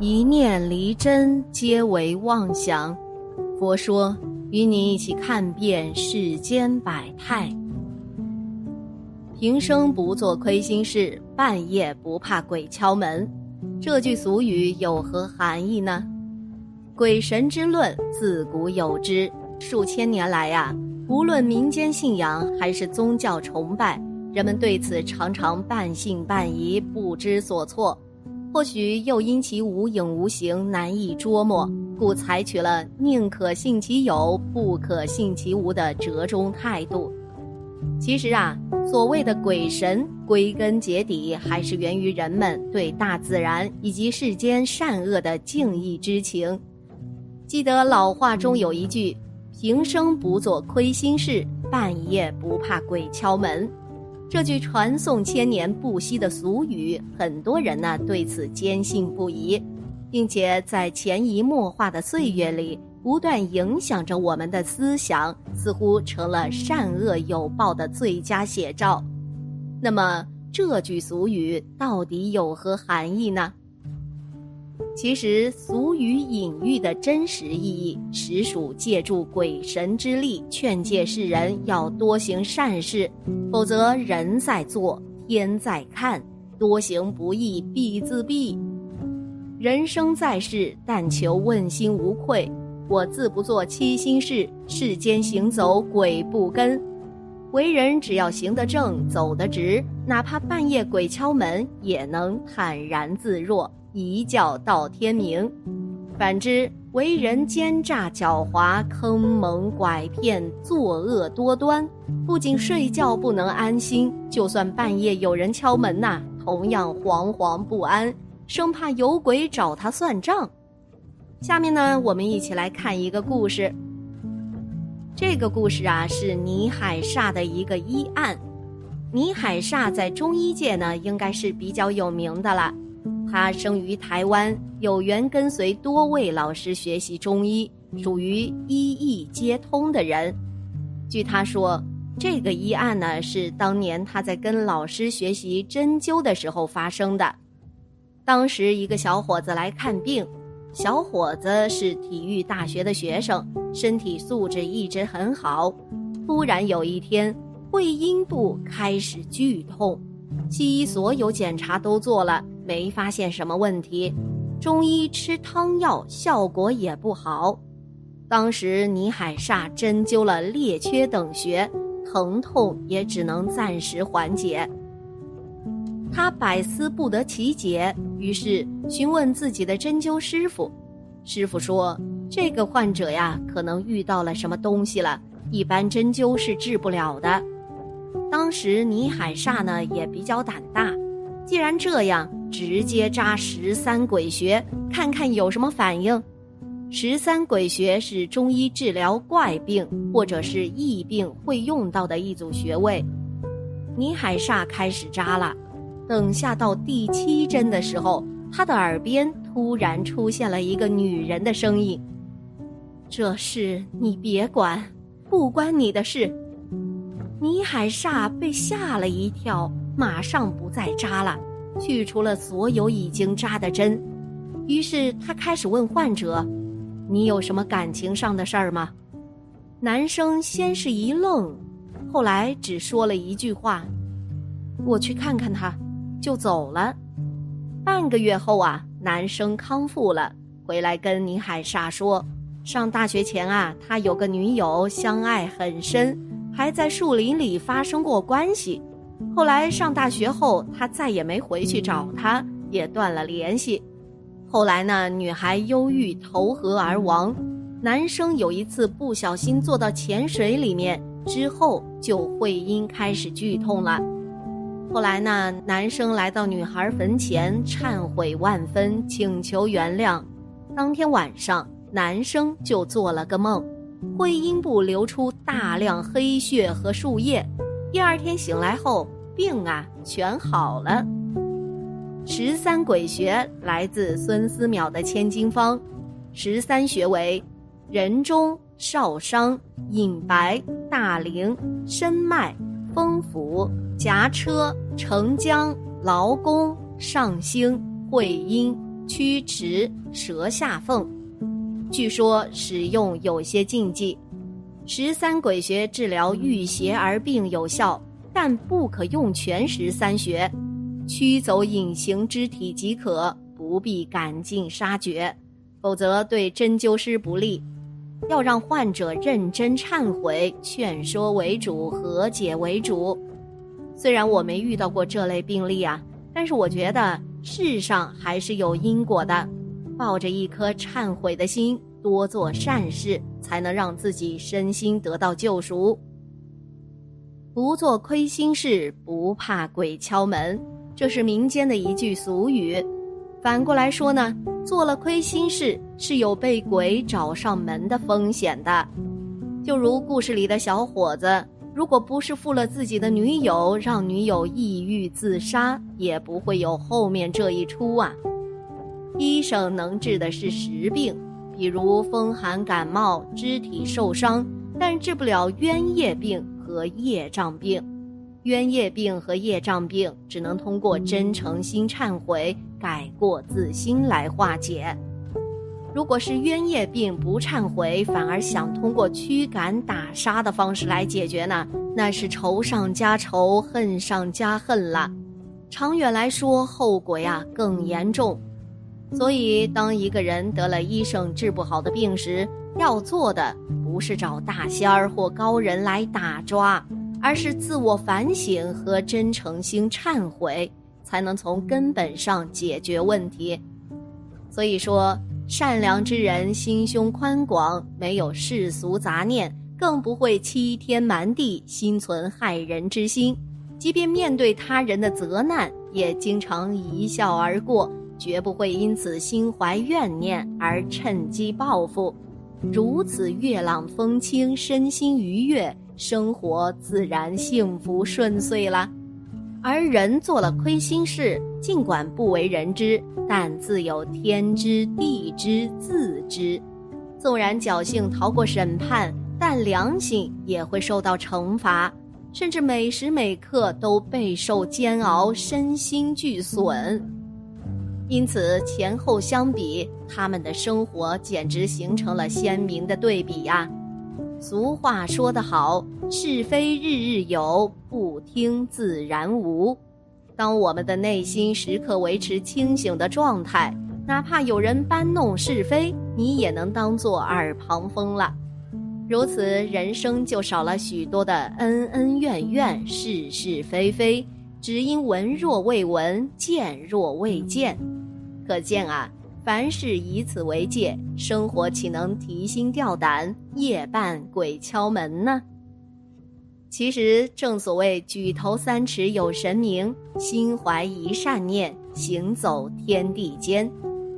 一念离真，皆为妄想。佛说，与你一起看遍世间百态。平生不做亏心事，半夜不怕鬼敲门。这句俗语有何含义呢？鬼神之论自古有之，数千年来呀，无论民间信仰还是宗教崇拜，人们对此常常半信半疑，不知所措。或许又因其无影无形，难以捉摸，故采取了宁可信其有，不可信其无的折中态度。其实啊，所谓的鬼神，归根结底还是源于人们对大自然以及世间善恶的敬意之情。记得老话中有一句：“平生不做亏心事，半夜不怕鬼敲门。”这句传颂千年不息的俗语，很多人呢对此坚信不疑，并且在潜移默化的岁月里，不断影响着我们的思想，似乎成了善恶有报的最佳写照。那么，这句俗语到底有何含义呢？其实，俗语隐喻的真实意义，实属借助鬼神之力，劝诫世人要多行善事，否则人在做，天在看，多行不义必自毙。人生在世，但求问心无愧。我自不做欺心事，世间行走鬼不跟。为人只要行得正，走得直，哪怕半夜鬼敲门，也能坦然自若。一觉到天明，反之，为人奸诈狡猾、坑蒙拐骗、作恶多端，不仅睡觉不能安心，就算半夜有人敲门呐，同样惶惶不安，生怕有鬼找他算账。下面呢，我们一起来看一个故事。这个故事啊，是倪海厦的一个医案。倪海厦在中医界呢，应该是比较有名的了。他生于台湾，有缘跟随多位老师学习中医，属于医医皆通的人。据他说，这个医案呢是当年他在跟老师学习针灸的时候发生的。当时一个小伙子来看病，小伙子是体育大学的学生，身体素质一直很好。突然有一天，会阴部开始剧痛，西医所有检查都做了。没发现什么问题，中医吃汤药效果也不好。当时倪海厦针灸了列缺等穴，疼痛也只能暂时缓解。他百思不得其解，于是询问自己的针灸师傅。师傅说：“这个患者呀，可能遇到了什么东西了，一般针灸是治不了的。”当时倪海厦呢也比较胆大，既然这样。直接扎十三鬼穴，看看有什么反应。十三鬼穴是中医治疗怪病或者是疫病会用到的一组穴位。倪海厦开始扎了，等下到第七针的时候，他的耳边突然出现了一个女人的声音：“这事你别管，不关你的事。”倪海厦被吓了一跳，马上不再扎了。去除了所有已经扎的针，于是他开始问患者：“你有什么感情上的事儿吗？”男生先是一愣，后来只说了一句话：“我去看看他，就走了。”半个月后啊，男生康复了，回来跟倪海厦说：“上大学前啊，他有个女友，相爱很深，还在树林里发生过关系。”后来上大学后，他再也没回去找她，也断了联系。后来呢，女孩忧郁投河而亡，男生有一次不小心坐到浅水里面，之后就会阴开始剧痛了。后来呢，男生来到女孩坟前忏悔万分，请求原谅。当天晚上，男生就做了个梦，会阴部流出大量黑血和树叶。第二天醒来后，病啊全好了。十三鬼穴来自孙思邈的千金方，十三穴为人中、少商、隐白、大陵、深脉、风府、夹车、承浆、劳宫、上星、会阴、曲池、舌下缝。据说使用有些禁忌。十三鬼穴治疗郁邪而病有效，但不可用全十三穴，驱走隐形肢体即可，不必赶尽杀绝，否则对针灸师不利。要让患者认真忏悔，劝说为主，和解为主。虽然我没遇到过这类病例啊，但是我觉得世上还是有因果的，抱着一颗忏悔的心。多做善事，才能让自己身心得到救赎。不做亏心事，不怕鬼敲门，这是民间的一句俗语。反过来说呢，做了亏心事是有被鬼找上门的风险的。就如故事里的小伙子，如果不是负了自己的女友，让女友抑郁自杀，也不会有后面这一出啊。医生能治的是实病。比如风寒感冒、肢体受伤，但治不了冤业病和业障病。冤业病和业障病只能通过真诚心忏悔、改过自新来化解。如果是冤业病不忏悔，反而想通过驱赶打杀的方式来解决呢？那是仇上加仇、恨上加恨了。长远来说，后果呀更严重。所以，当一个人得了医生治不好的病时，要做的不是找大仙儿或高人来打抓，而是自我反省和真诚心忏悔，才能从根本上解决问题。所以说，善良之人心胸宽广，没有世俗杂念，更不会欺天瞒地，心存害人之心。即便面对他人的责难，也经常一笑而过。绝不会因此心怀怨念而趁机报复，如此月朗风清，身心愉悦，生活自然幸福顺遂了。而人做了亏心事，尽管不为人知，但自有天知地知自知。纵然侥幸逃过审判，但良心也会受到惩罚，甚至每时每刻都备受煎熬，身心俱损。因此，前后相比，他们的生活简直形成了鲜明的对比呀。俗话说得好：“是非日日有，不听自然无。”当我们的内心时刻维持清醒的状态，哪怕有人搬弄是非，你也能当作耳旁风了。如此，人生就少了许多的恩恩怨怨、是是非非，只因闻若未闻，见若未见。可见啊，凡事以此为戒，生活岂能提心吊胆、夜半鬼敲门呢？其实正所谓举头三尺有神明，心怀一善念，行走天地间。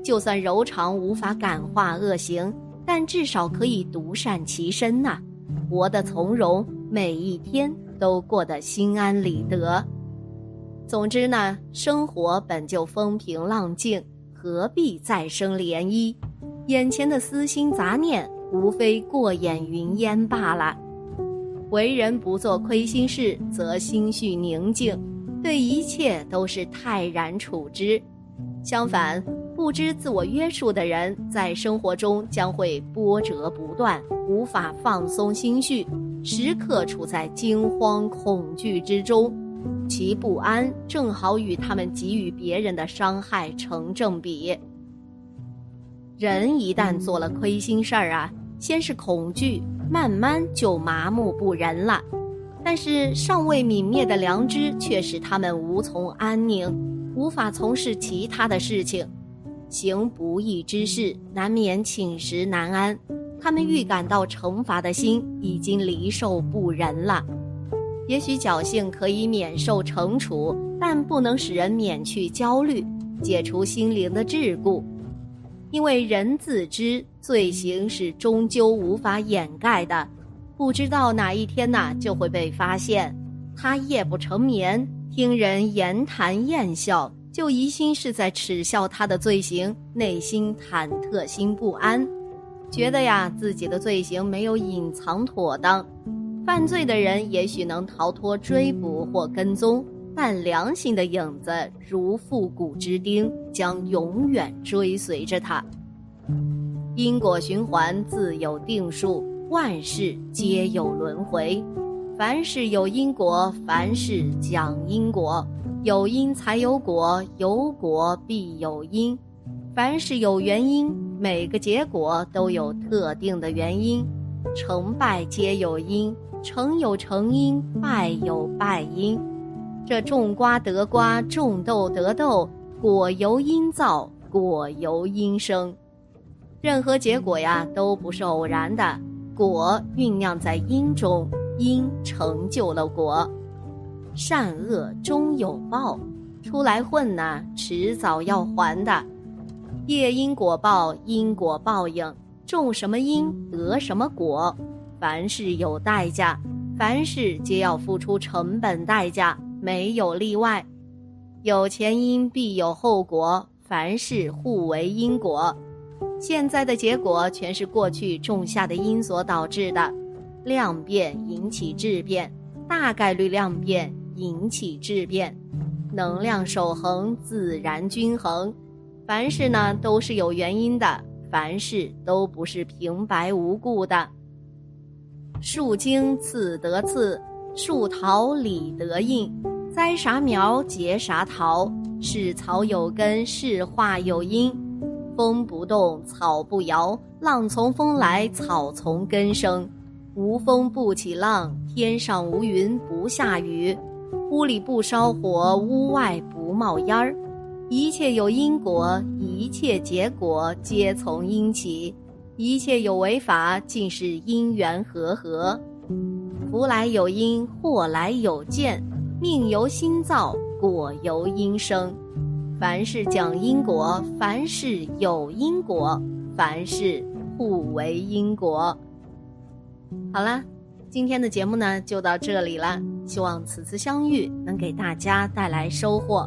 就算柔肠无法感化恶行，但至少可以独善其身呐，活得从容，每一天都过得心安理得。总之呢，生活本就风平浪静。何必再生涟漪？眼前的私心杂念，无非过眼云烟罢了。为人不做亏心事，则心绪宁静，对一切都是泰然处之。相反，不知自我约束的人，在生活中将会波折不断，无法放松心绪，时刻处在惊慌恐惧之中。其不安正好与他们给予别人的伤害成正比。人一旦做了亏心事儿啊，先是恐惧，慢慢就麻木不仁了。但是尚未泯灭的良知却使他们无从安宁，无法从事其他的事情。行不义之事，难免寝食难安。他们预感到惩罚的心已经离受不仁了。也许侥幸可以免受惩处，但不能使人免去焦虑，解除心灵的桎梏。因为人自知罪行是终究无法掩盖的，不知道哪一天呐就会被发现。他夜不成眠，听人言谈厌笑，就疑心是在耻笑他的罪行，内心忐忑心不安，觉得呀自己的罪行没有隐藏妥当。犯罪的人也许能逃脱追捕或跟踪，但良心的影子如复古之钉，将永远追随着他。因果循环自有定数，万事皆有轮回。凡事有因果，凡事讲因果。有因才有果，有果必有因。凡事有原因，每个结果都有特定的原因。成败皆有因，成有成因，败有败因。这种瓜得瓜，种豆得豆，果由因造，果由因生。任何结果呀，都不是偶然的，果酝酿在因中，因成就了果。善恶终有报，出来混呐，迟早要还的。业因果报，因果报应，种什么因得什么果。凡事有代价，凡事皆要付出成本代价，没有例外。有前因必有后果，凡事互为因果。现在的结果全是过去种下的因所导致的，量变引起质变，大概率量变。引起质变，能量守恒，自然均衡。凡事呢都是有原因的，凡事都不是平白无故的。树精刺得刺，树桃李得印。栽啥苗结啥桃，是草有根，是花有因。风不动，草不摇，浪从风来，草从根生。无风不起浪，天上无云不下雨。屋里不烧火，屋外不冒烟儿。一切有因果，一切结果皆从因起。一切有为法，尽是因缘和合。福来有因，祸来有见。命由心造，果由因生。凡事讲因果，凡事有因果，凡事互为因果。好了。今天的节目呢就到这里了，希望此次相遇能给大家带来收获。